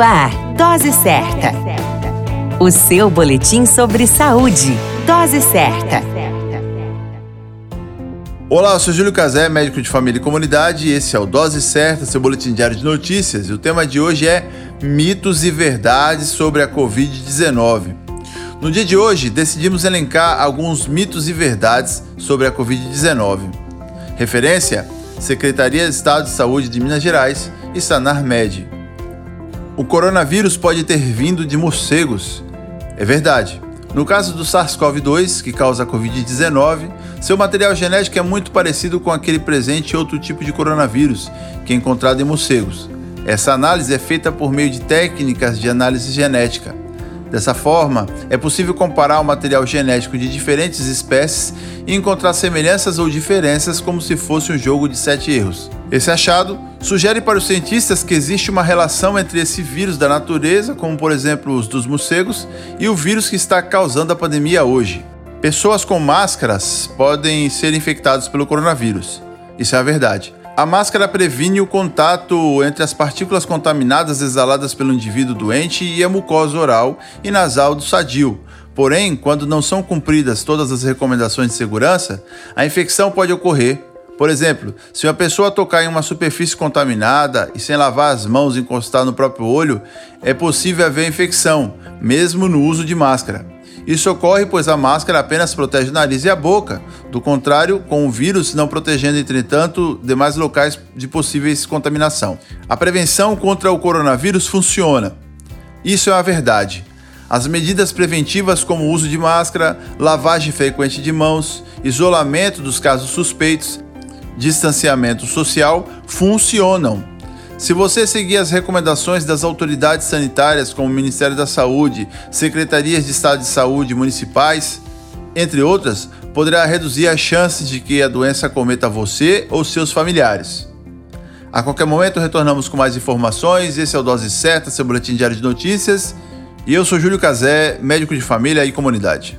Ar, Dose Certa. O seu boletim sobre saúde. Dose Certa. Olá, eu sou Júlio Cazé, médico de família e comunidade, e esse é o Dose Certa, seu boletim diário de notícias. E o tema de hoje é mitos e verdades sobre a Covid-19. No dia de hoje, decidimos elencar alguns mitos e verdades sobre a Covid-19. Referência: Secretaria de Estado de Saúde de Minas Gerais e Sanarmed. O coronavírus pode ter vindo de morcegos. É verdade. No caso do SARS-CoV-2, que causa a Covid-19, seu material genético é muito parecido com aquele presente em outro tipo de coronavírus, que é encontrado em morcegos. Essa análise é feita por meio de técnicas de análise genética. Dessa forma, é possível comparar o material genético de diferentes espécies e encontrar semelhanças ou diferenças como se fosse um jogo de sete erros. Esse achado sugere para os cientistas que existe uma relação entre esse vírus da natureza, como por exemplo os dos morcegos, e o vírus que está causando a pandemia hoje. Pessoas com máscaras podem ser infectadas pelo coronavírus. Isso é a verdade. A máscara previne o contato entre as partículas contaminadas exaladas pelo indivíduo doente e a mucosa oral e nasal do sadio. Porém, quando não são cumpridas todas as recomendações de segurança, a infecção pode ocorrer. Por exemplo, se uma pessoa tocar em uma superfície contaminada e sem lavar as mãos encostar no próprio olho, é possível haver infecção, mesmo no uso de máscara. Isso ocorre pois a máscara apenas protege o nariz e a boca. Do contrário, com o vírus não protegendo, entretanto, demais locais de possíveis contaminação. A prevenção contra o coronavírus funciona. Isso é a verdade. As medidas preventivas, como o uso de máscara, lavagem frequente de mãos, isolamento dos casos suspeitos, distanciamento social, funcionam. Se você seguir as recomendações das autoridades sanitárias, como o Ministério da Saúde, secretarias de Estado de Saúde municipais, entre outras, poderá reduzir as chances de que a doença cometa você ou seus familiares. A qualquer momento retornamos com mais informações. Esse é o Dose Certa, seu boletim diário de notícias. E eu sou Júlio Cazé, médico de família e comunidade.